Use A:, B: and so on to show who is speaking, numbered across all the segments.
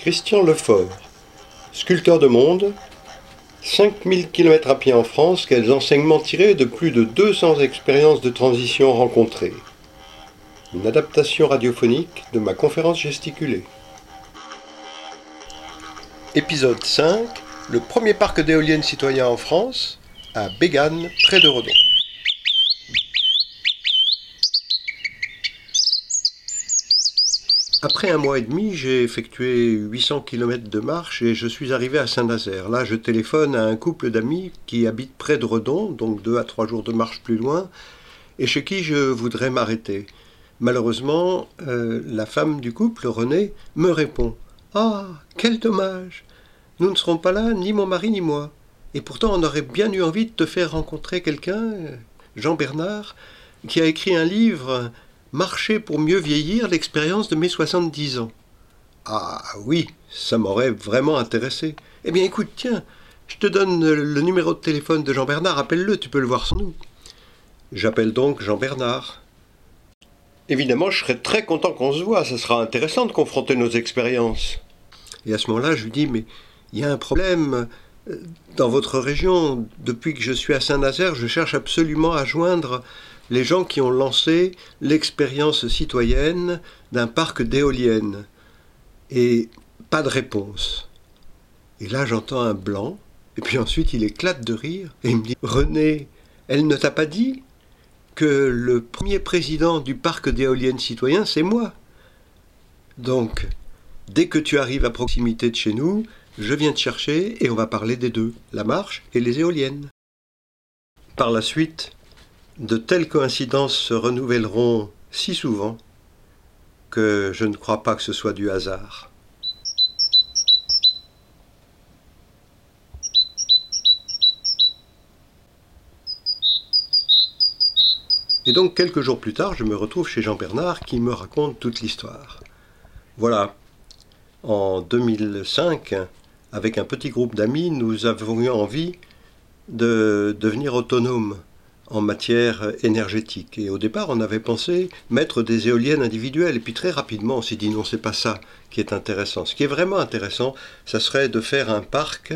A: Christian Lefort, sculpteur de monde, 5000 km à pied en France, quels enseignements tirés de plus de 200 expériences de transition rencontrées? Une adaptation radiophonique de ma conférence gesticulée. Épisode 5 Le premier parc d'éoliennes citoyen en France, à Bégane, près de Redon. Après un mois et demi, j'ai effectué 800 km de marche et je suis arrivé à Saint-Nazaire. Là, je téléphone à un couple d'amis qui habitent près de Redon, donc deux à trois jours de marche plus loin, et chez qui je voudrais m'arrêter. Malheureusement, euh, la femme du couple, René, me répond Ah, quel dommage Nous ne serons pas là, ni mon mari ni moi. Et pourtant, on aurait bien eu envie de te faire rencontrer quelqu'un, Jean Bernard, qui a écrit un livre Marcher pour mieux vieillir, l'expérience de mes 70 ans. Ah oui, ça m'aurait vraiment intéressé. Eh bien écoute, tiens, je te donne le numéro de téléphone de Jean Bernard, appelle-le, tu peux le voir sans nous. J'appelle donc Jean Bernard. Évidemment, je serais très content qu'on se voit, ça sera intéressant de confronter nos expériences. Et à ce moment-là, je lui dis, mais il y a un problème. Dans votre région, depuis que je suis à Saint-Nazaire, je cherche absolument à joindre les gens qui ont lancé l'expérience citoyenne d'un parc d'éoliennes. Et pas de réponse. Et là, j'entends un blanc, et puis ensuite il éclate de rire, et il me dit René, elle ne t'a pas dit que le premier président du parc d'éoliennes citoyen, c'est moi? Donc, dès que tu arrives à proximité de chez nous, je viens te chercher et on va parler des deux, la marche et les éoliennes. Par la suite, de telles coïncidences se renouvelleront si souvent que je ne crois pas que ce soit du hasard. Et donc quelques jours plus tard, je me retrouve chez Jean Bernard qui me raconte toute l'histoire. Voilà, en 2005, avec un petit groupe d'amis, nous avons eu envie de devenir autonomes en matière énergétique. Et au départ, on avait pensé mettre des éoliennes individuelles. Et puis très rapidement, on s'est dit non, c'est pas ça qui est intéressant. Ce qui est vraiment intéressant, ça serait de faire un parc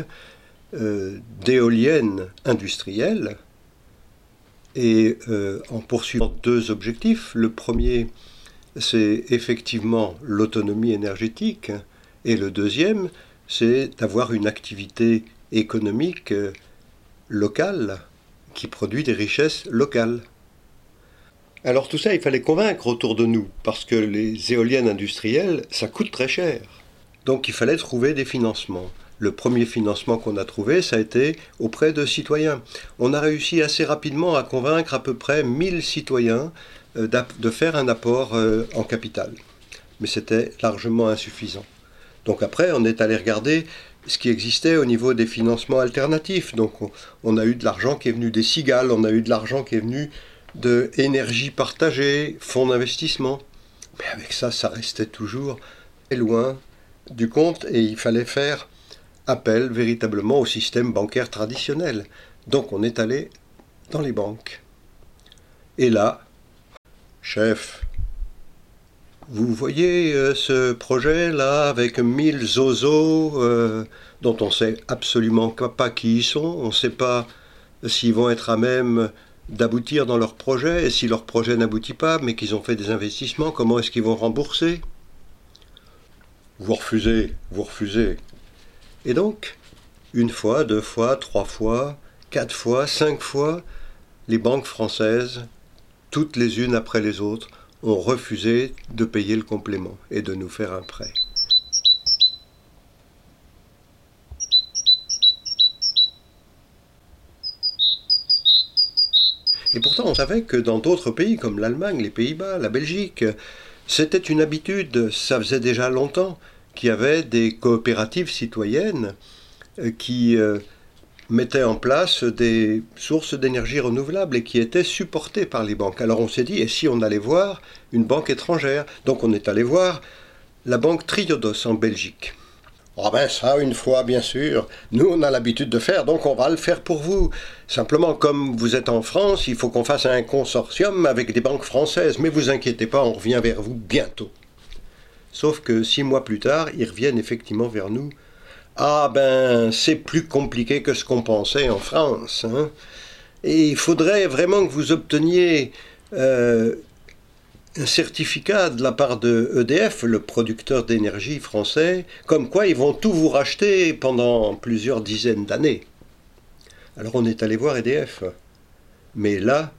A: euh, d'éoliennes industrielles et euh, en poursuivant deux objectifs. Le premier, c'est effectivement l'autonomie énergétique. Et le deuxième, c'est d'avoir une activité économique euh, locale qui produit des richesses locales. Alors tout ça, il fallait convaincre autour de nous, parce que les éoliennes industrielles, ça coûte très cher. Donc il fallait trouver des financements. Le premier financement qu'on a trouvé, ça a été auprès de citoyens. On a réussi assez rapidement à convaincre à peu près 1000 citoyens euh, de faire un apport euh, en capital. Mais c'était largement insuffisant. Donc après, on est allé regarder ce qui existait au niveau des financements alternatifs. Donc on, a eu de l'argent qui est venu des cigales, on a eu de l'argent qui est venu de partagée, fonds d'investissement. Mais avec ça, ça restait toujours loin du compte et il fallait faire appel véritablement au système bancaire traditionnel. Donc on est allé dans les banques. Et là, chef, vous voyez euh, ce projet-là avec mille zozos euh, dont on ne sait absolument pas qui ils sont, on ne sait pas s'ils vont être à même d'aboutir dans leur projet, et si leur projet n'aboutit pas, mais qu'ils ont fait des investissements, comment est-ce qu'ils vont rembourser? Vous refusez, vous refusez. Et donc, une fois, deux fois, trois fois, quatre fois, cinq fois, les banques françaises, toutes les unes après les autres, ont refusé de payer le complément et de nous faire un prêt. Et pourtant, on savait que dans d'autres pays comme l'Allemagne, les Pays-Bas, la Belgique, c'était une habitude, ça faisait déjà longtemps, qu'il y avait des coopératives citoyennes euh, qui mettait en place des sources d'énergie renouvelable et qui étaient supportées par les banques. Alors on s'est dit, et si on allait voir une banque étrangère Donc on est allé voir la banque Triodos en Belgique. Ah ben ça, une fois, bien sûr. Nous, on a l'habitude de faire, donc on va le faire pour vous. Simplement, comme vous êtes en France, il faut qu'on fasse un consortium avec des banques françaises. Mais vous inquiétez pas, on revient vers vous bientôt. Sauf que six mois plus tard, ils reviennent effectivement vers nous. Ah ben, c'est plus compliqué que ce qu'on pensait en France. Hein. Et il faudrait vraiment que vous obteniez euh, un certificat de la part de EDF, le producteur d'énergie français, comme quoi ils vont tout vous racheter pendant plusieurs dizaines d'années. Alors on est allé voir EDF. Mais là,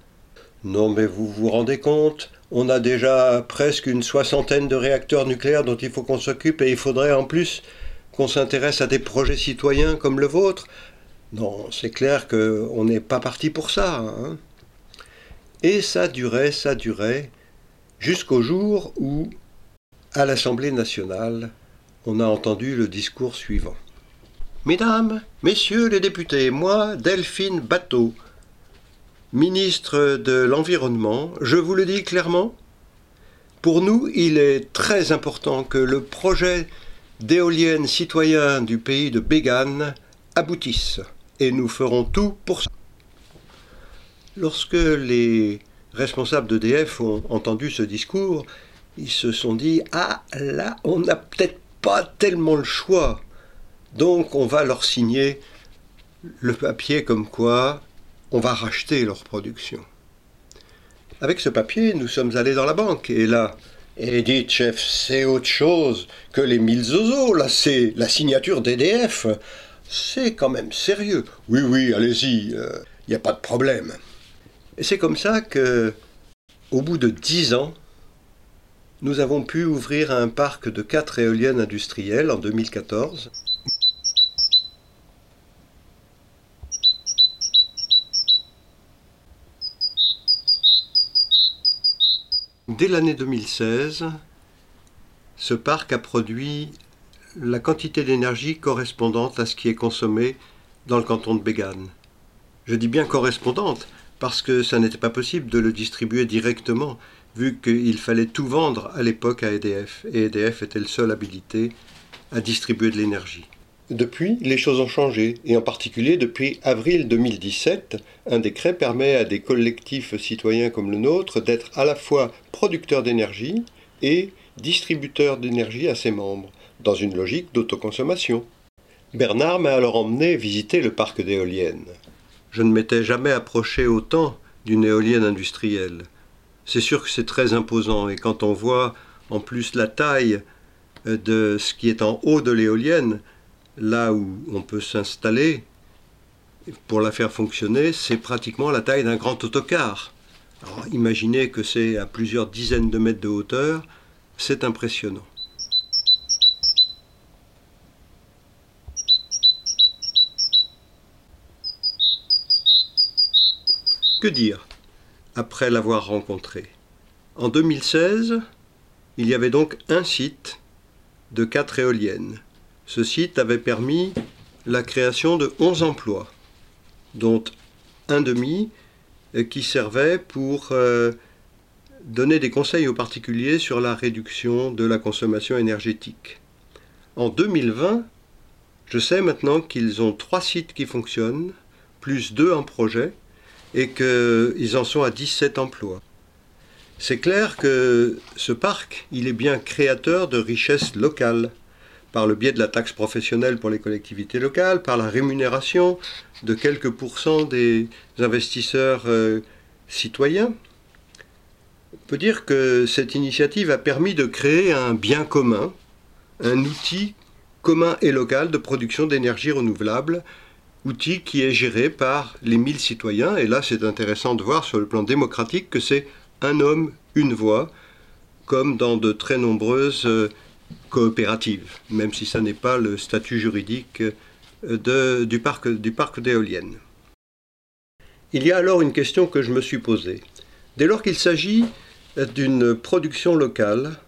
A: non mais vous vous rendez compte, on a déjà presque une soixantaine de réacteurs nucléaires dont il faut qu'on s'occupe et il faudrait en plus qu'on s'intéresse à des projets citoyens comme le vôtre. Non, c'est clair qu'on n'est pas parti pour ça. Hein. Et ça durait, ça durait, jusqu'au jour où, à l'Assemblée nationale, on a entendu le discours suivant. Mesdames, Messieurs les députés, moi, Delphine Bateau, ministre de l'Environnement, je vous le dis clairement, pour nous, il est très important que le projet d'éolienne citoyen du pays de Bégane aboutisse, et nous ferons tout pour ça. Lorsque les responsables d'EDF ont entendu ce discours, ils se sont dit Ah là, on n'a peut-être pas tellement le choix. Donc on va leur signer le papier comme quoi on va racheter leur production. Avec ce papier, nous sommes allés dans la banque et là, et dites chef, c'est autre chose que les mille zozos, là c'est la signature d'EDF. C'est quand même sérieux. Oui, oui, allez-y, il euh, n'y a pas de problème. Et c'est comme ça que, au bout de dix ans, nous avons pu ouvrir un parc de quatre éoliennes industrielles en 2014. Dès l'année 2016, ce parc a produit la quantité d'énergie correspondante à ce qui est consommé dans le canton de Bégane. Je dis bien correspondante parce que ça n'était pas possible de le distribuer directement, vu qu'il fallait tout vendre à l'époque à EDF, et EDF était le seul habilité à distribuer de l'énergie. Depuis, les choses ont changé, et en particulier depuis avril 2017, un décret permet à des collectifs citoyens comme le nôtre d'être à la fois producteurs d'énergie et distributeurs d'énergie à ses membres, dans une logique d'autoconsommation. Bernard m'a alors emmené visiter le parc d'éoliennes. Je ne m'étais jamais approché autant d'une éolienne industrielle. C'est sûr que c'est très imposant, et quand on voit en plus la taille de ce qui est en haut de l'éolienne, là où on peut s'installer pour la faire fonctionner, c'est pratiquement la taille d'un grand autocar. Alors, imaginez que c'est à plusieurs dizaines de mètres de hauteur, c'est impressionnant. Que dire après l'avoir rencontré? En 2016, il y avait donc un site de quatre éoliennes. Ce site avait permis la création de 11 emplois, dont un demi euh, qui servait pour euh, donner des conseils aux particuliers sur la réduction de la consommation énergétique. En 2020, je sais maintenant qu'ils ont trois sites qui fonctionnent, plus deux en projet, et qu'ils en sont à 17 emplois. C'est clair que ce parc, il est bien créateur de richesses locales par le biais de la taxe professionnelle pour les collectivités locales, par la rémunération de quelques pourcents des investisseurs euh, citoyens. On peut dire que cette initiative a permis de créer un bien commun, un outil commun et local de production d'énergie renouvelable, outil qui est géré par les 1000 citoyens. Et là, c'est intéressant de voir sur le plan démocratique que c'est un homme, une voix, comme dans de très nombreuses euh, coopérative, même si ça n'est pas le statut juridique de, du parc, du parc d'éoliennes. Il y a alors une question que je me suis posée. Dès lors qu'il s'agit d'une production locale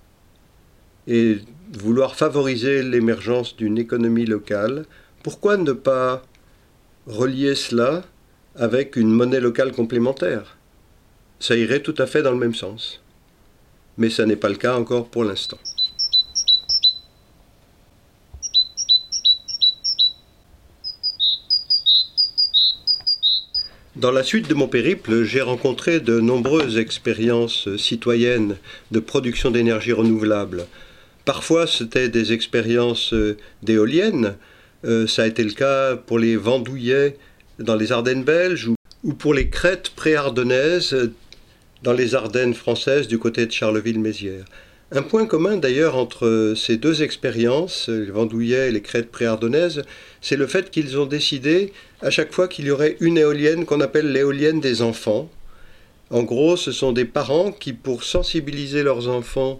A: et vouloir favoriser l'émergence d'une économie locale, pourquoi ne pas relier cela avec une monnaie locale complémentaire? Ça irait tout à fait dans le même sens. Mais ça n'est pas le cas encore pour l'instant. Dans la suite de mon périple, j'ai rencontré de nombreuses expériences citoyennes de production d'énergie renouvelable, Parfois, c'était des expériences euh, d'éoliennes. Euh, ça a été le cas pour les Vendouillais dans les Ardennes belges ou pour les crêtes pré-ardennaises dans les Ardennes françaises du côté de Charleville-Mézières. Un point commun d'ailleurs entre ces deux expériences, les Vendouillais et les crêtes pré-ardennaises, c'est le fait qu'ils ont décidé à chaque fois qu'il y aurait une éolienne qu'on appelle l'éolienne des enfants. En gros, ce sont des parents qui, pour sensibiliser leurs enfants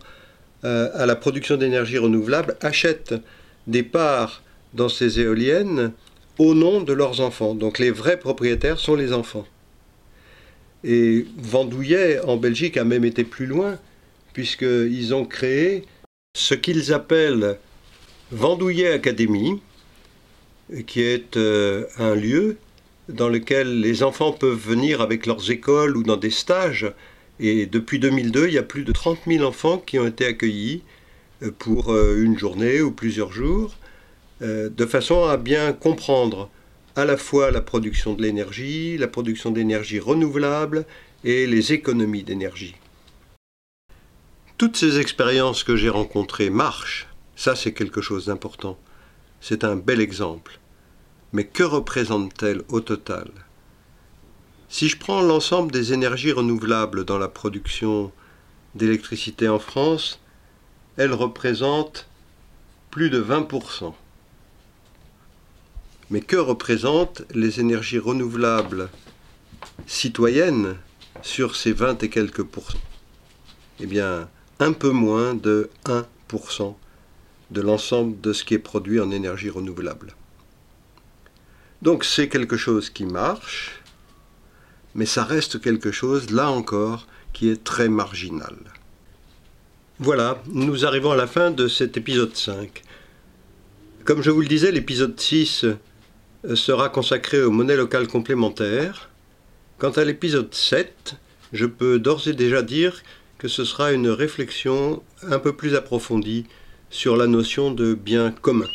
A: euh, à la production d'énergie renouvelable achètent des parts dans ces éoliennes au nom de leurs enfants. Donc les vrais propriétaires sont les enfants. Et Vendouillet en Belgique a même été plus loin, puisqu'ils ont créé ce qu'ils appellent Vendouillet Academy, qui est euh, un lieu dans lequel les enfants peuvent venir avec leurs écoles ou dans des stages et depuis 2002, il y a plus de 30 000 enfants qui ont été accueillis euh, pour euh, une journée ou plusieurs jours, de façon à bien comprendre à la fois la production de l'énergie, la production d'énergie renouvelable et les économies d'énergie. Toutes ces expériences que j'ai rencontrées marchent, ça c'est quelque chose d'important, c'est un bel exemple. Mais que représentent-elles au total? Si je prends l'ensemble des énergies renouvelables dans la production d'électricité en France, elles représentent plus de 20%. Mais que représentent les énergies renouvelables citoyennes sur ces 20 et quelques pourcents Eh bien, un peu moins de 1% de l'ensemble de ce qui est produit en énergie renouvelable. Donc c'est quelque chose qui marche, mais ça reste quelque chose, là encore, qui est très marginal. Voilà, nous arrivons à la fin de cet épisode 5. Comme je vous le disais, l'épisode 6 euh, sera consacré aux monnaies locales complémentaires. Quant à l'épisode 7, je peux d'ores et déjà dire que ce sera une réflexion un peu plus approfondie sur la notion de bien commun.